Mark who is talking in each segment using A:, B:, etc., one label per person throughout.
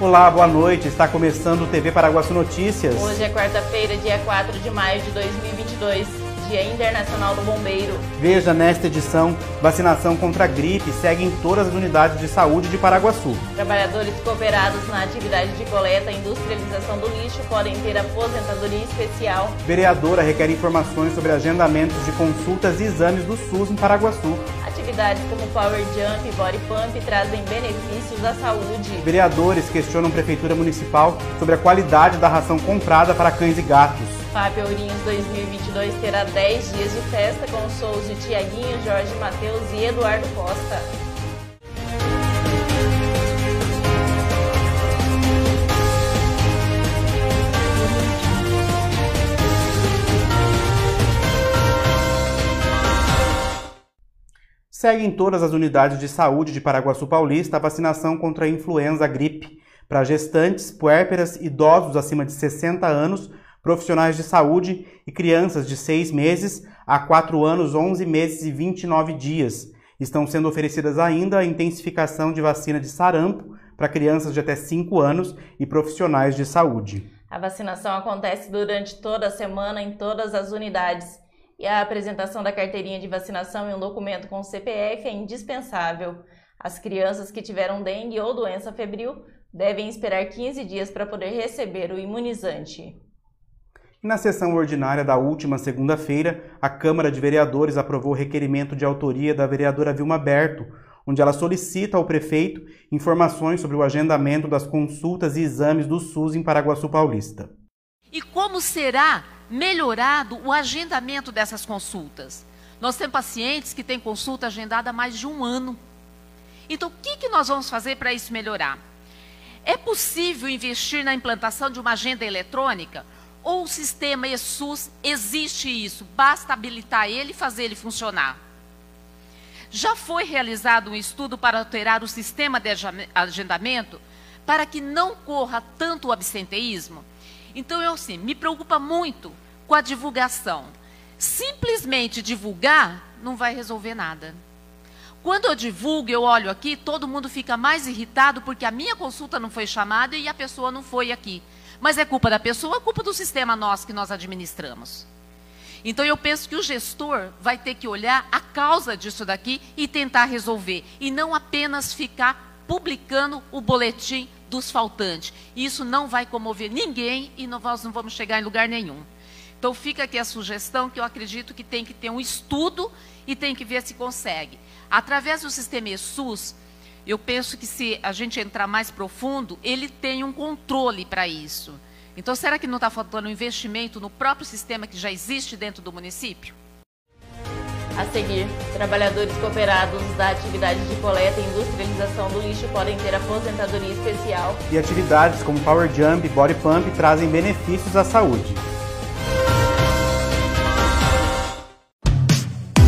A: Olá, boa noite. Está começando o TV Paraguaçu Notícias.
B: Hoje é quarta-feira, dia 4 de maio de 2022, Dia Internacional do Bombeiro.
A: Veja nesta edição: vacinação contra a gripe segue em todas as unidades de saúde de Paraguaçu.
B: Trabalhadores cooperados na atividade de coleta e industrialização do lixo podem ter aposentadoria especial.
A: Vereadora requer informações sobre agendamentos de consultas e exames do SUS em Paraguaçu.
B: Atividades como Power Jump e Body Pump trazem benefícios à saúde.
A: Vereadores questionam a Prefeitura Municipal sobre a qualidade da ração comprada para cães e gatos.
B: FAP Ourinhos 2022 terá 10 dias de festa com shows de Tiaguinho, Jorge Matheus e Eduardo Costa.
A: Segue em todas as unidades de saúde de Paraguaçu Paulista a vacinação contra a influenza gripe para gestantes, puérperas, idosos acima de 60 anos, profissionais de saúde e crianças de 6 meses a 4 anos, 11 meses e 29 dias. Estão sendo oferecidas ainda a intensificação de vacina de sarampo para crianças de até 5 anos e profissionais de saúde.
B: A vacinação acontece durante toda a semana em todas as unidades e a apresentação da carteirinha de vacinação e um documento com CPF é indispensável. As crianças que tiveram dengue ou doença febril devem esperar 15 dias para poder receber o imunizante.
A: Na sessão ordinária da última segunda-feira, a Câmara de Vereadores aprovou o requerimento de autoria da vereadora Vilma Berto, onde ela solicita ao prefeito informações sobre o agendamento das consultas e exames do SUS em Paraguaçu Paulista.
C: E como será melhorado o agendamento dessas consultas? Nós temos pacientes que têm consulta agendada há mais de um ano. Então, o que, que nós vamos fazer para isso melhorar? É possível investir na implantação de uma agenda eletrônica? Ou o sistema ESUS existe isso? Basta habilitar ele e fazer ele funcionar. Já foi realizado um estudo para alterar o sistema de agendamento para que não corra tanto o absenteísmo? Então, eu sim, me preocupa muito com a divulgação. Simplesmente divulgar não vai resolver nada. Quando eu divulgo, eu olho aqui, todo mundo fica mais irritado porque a minha consulta não foi chamada e a pessoa não foi aqui. Mas é culpa da pessoa, é culpa do sistema nosso que nós administramos. Então eu penso que o gestor vai ter que olhar a causa disso daqui e tentar resolver. E não apenas ficar publicando o boletim dos faltantes. Isso não vai comover ninguém e nós não vamos chegar em lugar nenhum. Então fica aqui a sugestão que eu acredito que tem que ter um estudo e tem que ver se consegue. Através do sistema ESUS, eu penso que se a gente entrar mais profundo, ele tem um controle para isso. Então, será que não está faltando investimento no próprio sistema que já existe dentro do município?
B: A seguir, trabalhadores cooperados da atividade de coleta e industrialização do lixo podem ter aposentadoria especial.
A: E atividades como Power Jump e Body Pump trazem benefícios à saúde.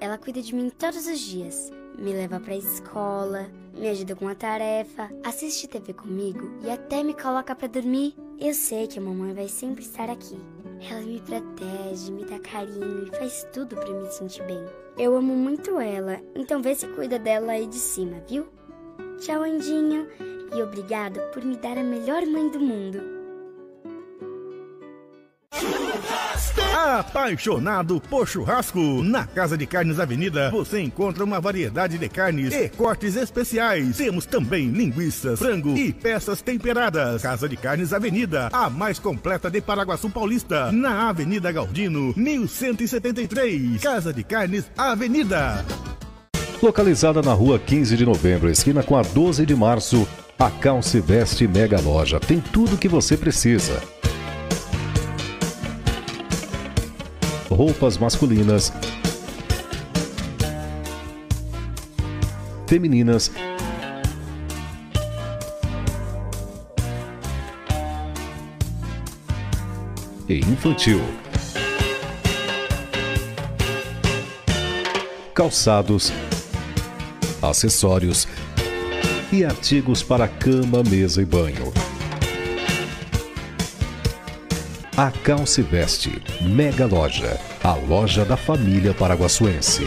D: Ela cuida de mim todos os dias me leva pra escola, me ajuda com a tarefa, assiste TV comigo e até me coloca para dormir. Eu sei que a mamãe vai sempre estar aqui. Ela me protege, me dá carinho e faz tudo para me sentir bem. Eu amo muito ela, então vê se cuida dela aí de cima, viu? Tchau, Andinho, e obrigado por me dar a melhor mãe do mundo.
E: Apaixonado por churrasco? Na Casa de Carnes Avenida você encontra uma variedade de carnes e cortes especiais. Temos também linguiças, frango e peças temperadas. Casa de Carnes Avenida, a mais completa de Paraguaçu Paulista, na Avenida Galdino, 1173. Casa de Carnes Avenida.
F: Localizada na rua 15 de novembro, esquina com a 12 de março, a Calce Veste Mega Loja tem tudo o que você precisa roupas masculinas, femininas, e infantil. Calçados, acessórios e artigos para cama, mesa e banho. A Calce Veste, Mega Loja, a loja da família paraguaçuense.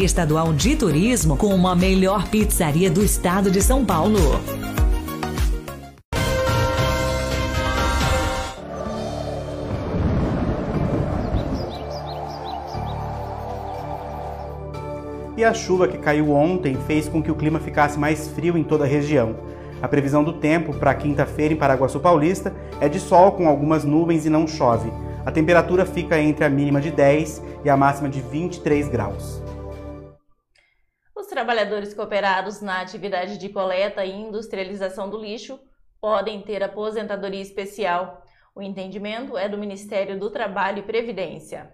G: Estadual de Turismo como a melhor pizzaria do estado de São Paulo.
A: E a chuva que caiu ontem fez com que o clima ficasse mais frio em toda a região. A previsão do tempo para quinta-feira em Paraguaçu Paulista é de sol com algumas nuvens e não chove. A temperatura fica entre a mínima de 10 e a máxima de 23 graus.
B: Trabalhadores cooperados na atividade de coleta e industrialização do lixo podem ter aposentadoria especial. O entendimento é do Ministério do Trabalho e Previdência.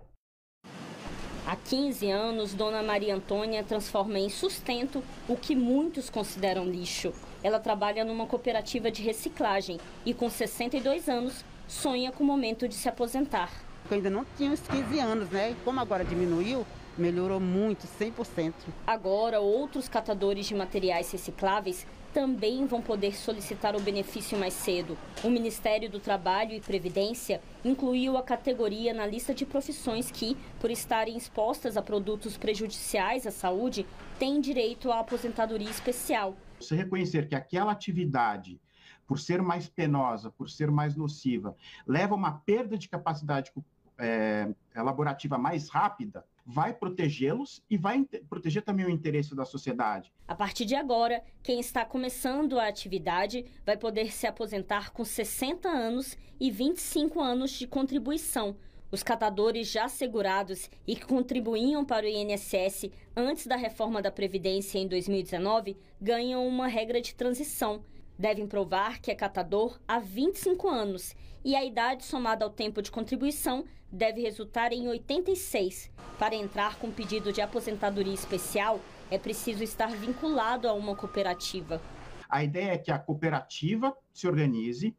H: Há 15 anos, Dona Maria Antônia transforma em sustento o que muitos consideram lixo. Ela trabalha numa cooperativa de reciclagem e, com 62 anos, sonha com o momento de se aposentar.
I: Eu ainda não tinha uns 15 anos, né? Como agora diminuiu, melhorou muito, 100%.
H: Agora, outros catadores de materiais recicláveis também vão poder solicitar o benefício mais cedo. O Ministério do Trabalho e Previdência incluiu a categoria na lista de profissões que, por estarem expostas a produtos prejudiciais à saúde, têm direito à aposentadoria especial.
J: Você reconhecer que aquela atividade por ser mais penosa, por ser mais nociva, leva a uma perda de capacidade é, elaborativa mais rápida, vai protegê-los e vai proteger também o interesse da sociedade.
H: A partir de agora, quem está começando a atividade vai poder se aposentar com 60 anos e 25 anos de contribuição. Os catadores já segurados e que contribuíam para o INSS antes da reforma da Previdência em 2019 ganham uma regra de transição. Devem provar que é catador há 25 anos e a idade somada ao tempo de contribuição deve resultar em 86. Para entrar com pedido de aposentadoria especial, é preciso estar vinculado a uma cooperativa.
J: A ideia é que a cooperativa se organize,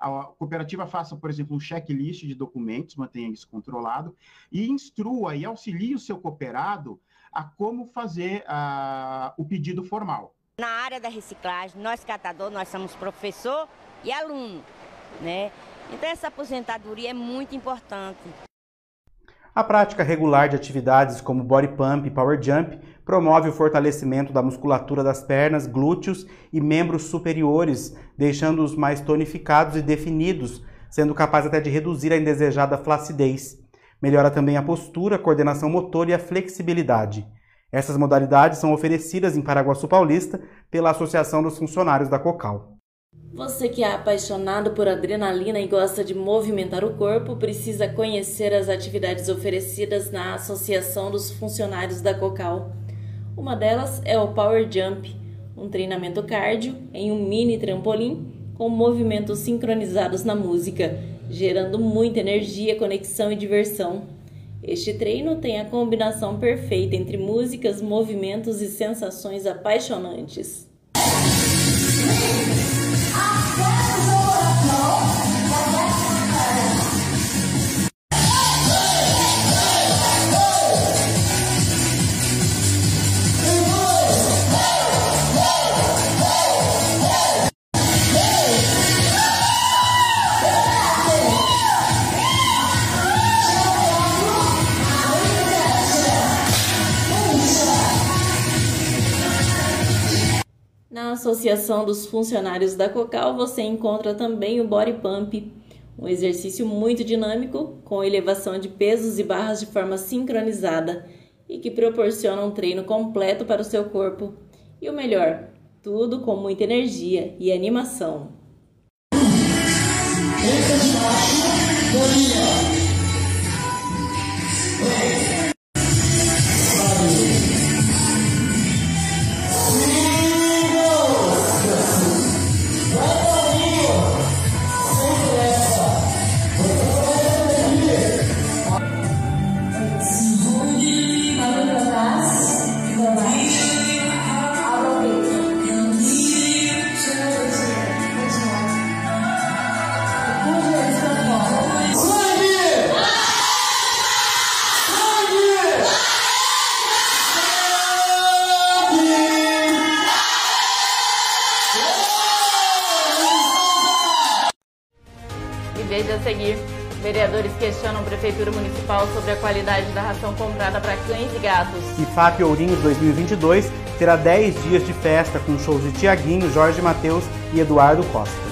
J: a cooperativa faça, por exemplo, um checklist de documentos, mantenha isso controlado, e instrua e auxilie o seu cooperado a como fazer uh, o pedido formal.
K: Na área da reciclagem, nós catador, nós somos professor e aluno, né? Então essa aposentadoria é muito importante.
A: A prática regular de atividades como body pump e power jump promove o fortalecimento da musculatura das pernas, glúteos e membros superiores, deixando-os mais tonificados e definidos, sendo capaz até de reduzir a indesejada flacidez. Melhora também a postura, a coordenação motor e a flexibilidade. Essas modalidades são oferecidas em Paraguaçu Paulista pela Associação dos Funcionários da Cocal.
B: Você que é apaixonado por adrenalina e gosta de movimentar o corpo, precisa conhecer as atividades oferecidas na Associação dos Funcionários da Cocal. Uma delas é o Power Jump, um treinamento cardio em um mini trampolim com movimentos sincronizados na música, gerando muita energia, conexão e diversão. Este treino tem a combinação perfeita entre músicas, movimentos e sensações apaixonantes. Associação dos Funcionários da Cocal você encontra também o Body Pump, um exercício muito dinâmico com elevação de pesos e barras de forma sincronizada e que proporciona um treino completo para o seu corpo. E o melhor, tudo com muita energia e animação. Prefeitura Municipal sobre a qualidade da ração comprada para cães e gatos.
A: IFAP Ourinhos 2022 terá 10 dias de festa com shows de Tiaguinho, Jorge Mateus e Eduardo Costa.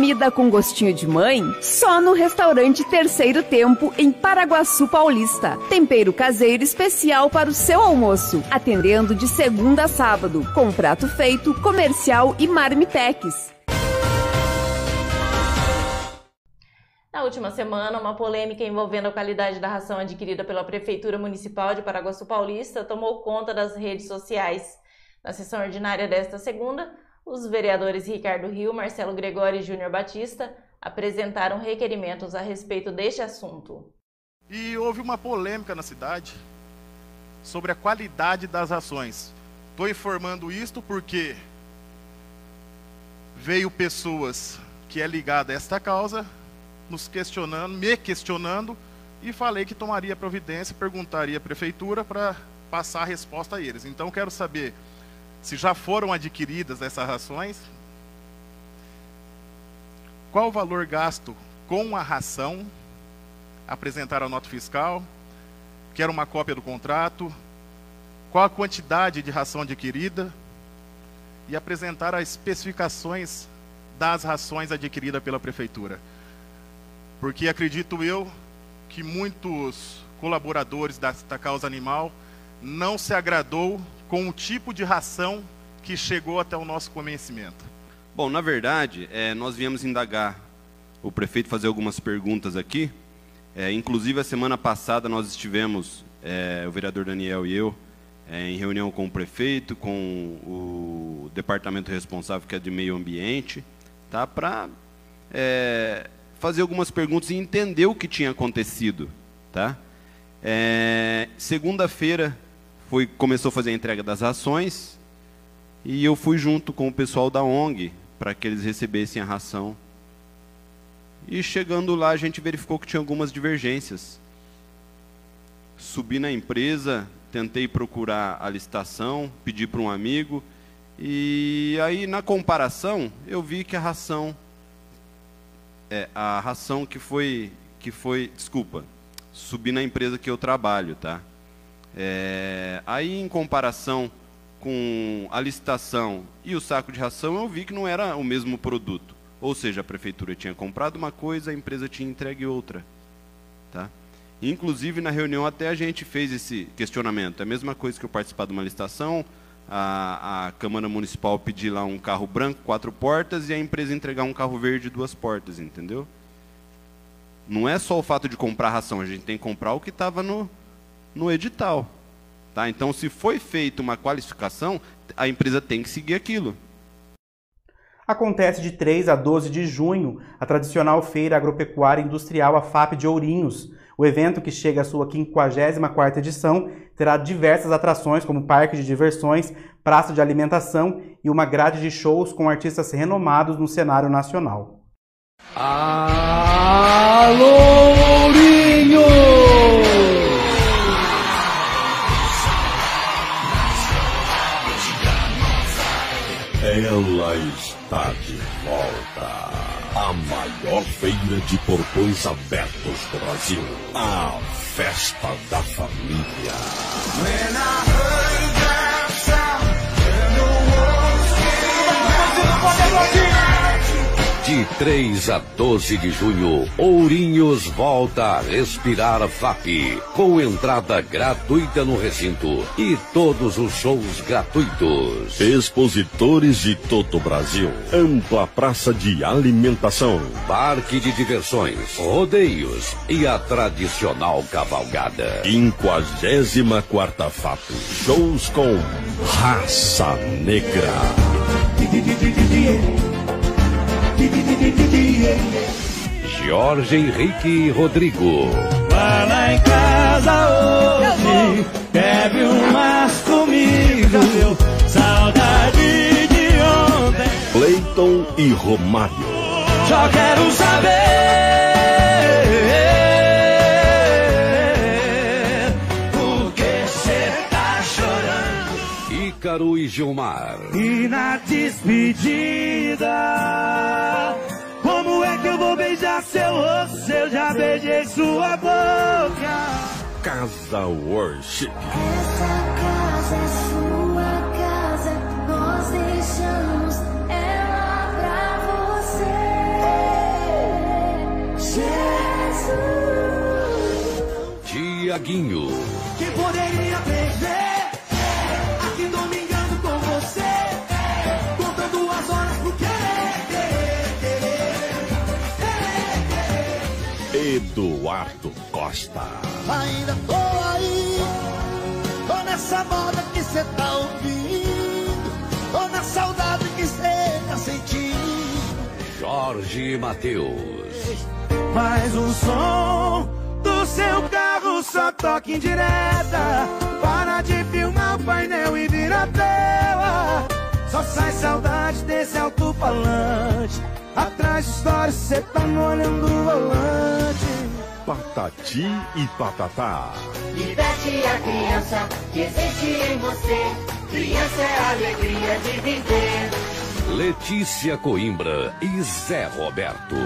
L: Comida com gostinho de mãe? Só no restaurante Terceiro Tempo, em Paraguaçu Paulista. Tempero caseiro especial para o seu almoço. Atendendo de segunda a sábado, com prato feito, comercial e marmitex.
B: Na última semana, uma polêmica envolvendo a qualidade da ração adquirida pela Prefeitura Municipal de Paraguaçu Paulista tomou conta das redes sociais. Na sessão ordinária desta segunda, os vereadores Ricardo Rio, Marcelo Gregório e Júnior Batista apresentaram requerimentos a respeito deste assunto.
M: E houve uma polêmica na cidade sobre a qualidade das rações. Estou informando isto porque veio pessoas que é ligada a esta causa nos questionando, me questionando e falei que tomaria providência, perguntaria à prefeitura para passar a resposta a eles. Então quero saber se já foram adquiridas essas rações, qual o valor gasto com a ração, apresentar a nota fiscal, quero uma cópia do contrato, qual a quantidade de ração adquirida e apresentar as especificações das rações adquiridas pela prefeitura. Porque acredito eu que muitos colaboradores desta causa animal não se agradou com o tipo de ração que chegou até o nosso conhecimento?
N: Bom, na verdade, é, nós viemos indagar o prefeito fazer algumas perguntas aqui. É, inclusive, a semana passada nós estivemos, é, o vereador Daniel e eu, em reunião com o prefeito, com o departamento responsável, que é de meio ambiente, tá, para fazer algumas perguntas e entender o que tinha acontecido. Tá? Segunda-feira, foi, começou a fazer a entrega das rações e eu fui junto com o pessoal da ONG para que eles recebessem a ração. E chegando lá, a gente verificou que tinha algumas divergências. Subi na empresa, tentei procurar a licitação, pedi para um amigo, e aí na comparação eu vi que a ração, é, a ração que foi, que foi, desculpa, subi na empresa que eu trabalho, tá? É, aí, em comparação com a licitação e o saco de ração, eu vi que não era o mesmo produto. Ou seja, a prefeitura tinha comprado uma coisa, a empresa tinha entregue outra. Tá? Inclusive, na reunião, até a gente fez esse questionamento. É a mesma coisa que eu participar de uma licitação, a, a Câmara Municipal pedir lá um carro branco, quatro portas, e a empresa entregar um carro verde, duas portas, entendeu? Não é só o fato de comprar ração, a gente tem que comprar o que estava no, no edital. Tá? Então, se foi feita uma qualificação, a empresa tem que seguir aquilo.
A: Acontece de 3 a 12 de junho a tradicional Feira Agropecuária Industrial a FAP de Ourinhos. O evento, que chega à sua 54ª edição, terá diversas atrações como parque de diversões, praça de alimentação e uma grade de shows com artistas renomados no cenário nacional.
O: Alô,
P: Ela está de volta. A maior feira de portões abertos do Brasil. A Festa da Família. De 3 a 12 de junho, Ourinhos volta a respirar FAP, com entrada gratuita no recinto e todos os shows gratuitos. Expositores de todo o Brasil. Ampla praça de alimentação. Parque de diversões, rodeios e a tradicional cavalgada. 54 FAP. Shows com Raça Negra. Jorge Henrique Rodrigo.
O: Vá lá em casa hoje, bebe umas comigo, meu. Saudade de ontem.
P: Cleiton e Romário.
O: Só quero saber
P: Ícaro e Gilmar.
O: E na despedida, como é que eu vou beijar seu rosto se eu já beijei sua boca?
P: Casa Worship.
Q: casa é sua casa, nós deixamos ela pra você. Jesus.
P: Tiaguinho.
O: Que poderia prever
P: Eduardo Costa.
O: Ainda tô aí, tô nessa moda que cê tá ouvindo, tô na saudade que cê tá sentindo.
P: Jorge Matheus.
O: Mais um som do seu carro, só toque indireta. Para de filmar o painel e vira a tela. Só sai saudade desse alto-falante. Atrás de história, cê tá molhando o volante.
P: Patati e Patatá.
Q: Liberte a criança que existe em você. Criança é a alegria de viver.
P: Letícia Coimbra e Zé Roberto.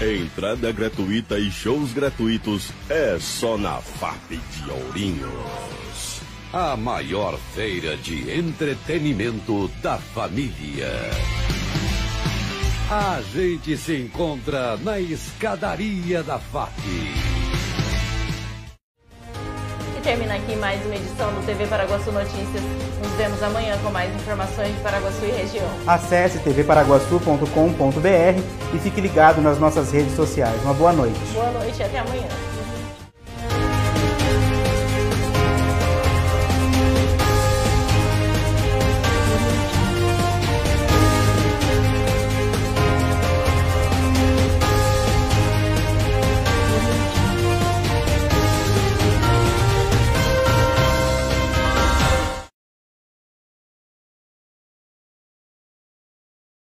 P: Entrada gratuita e shows gratuitos é só na FAP de Ourinhos. A maior feira de entretenimento da família.
R: A gente se encontra na escadaria da FAP.
B: Termina aqui mais uma edição do TV Paraguaçu Notícias. Nos vemos amanhã com mais informações de Paraguaçu e região.
A: Acesse tvparaguaçu.com.br e fique ligado nas nossas redes sociais. Uma boa noite.
B: Boa noite e até amanhã.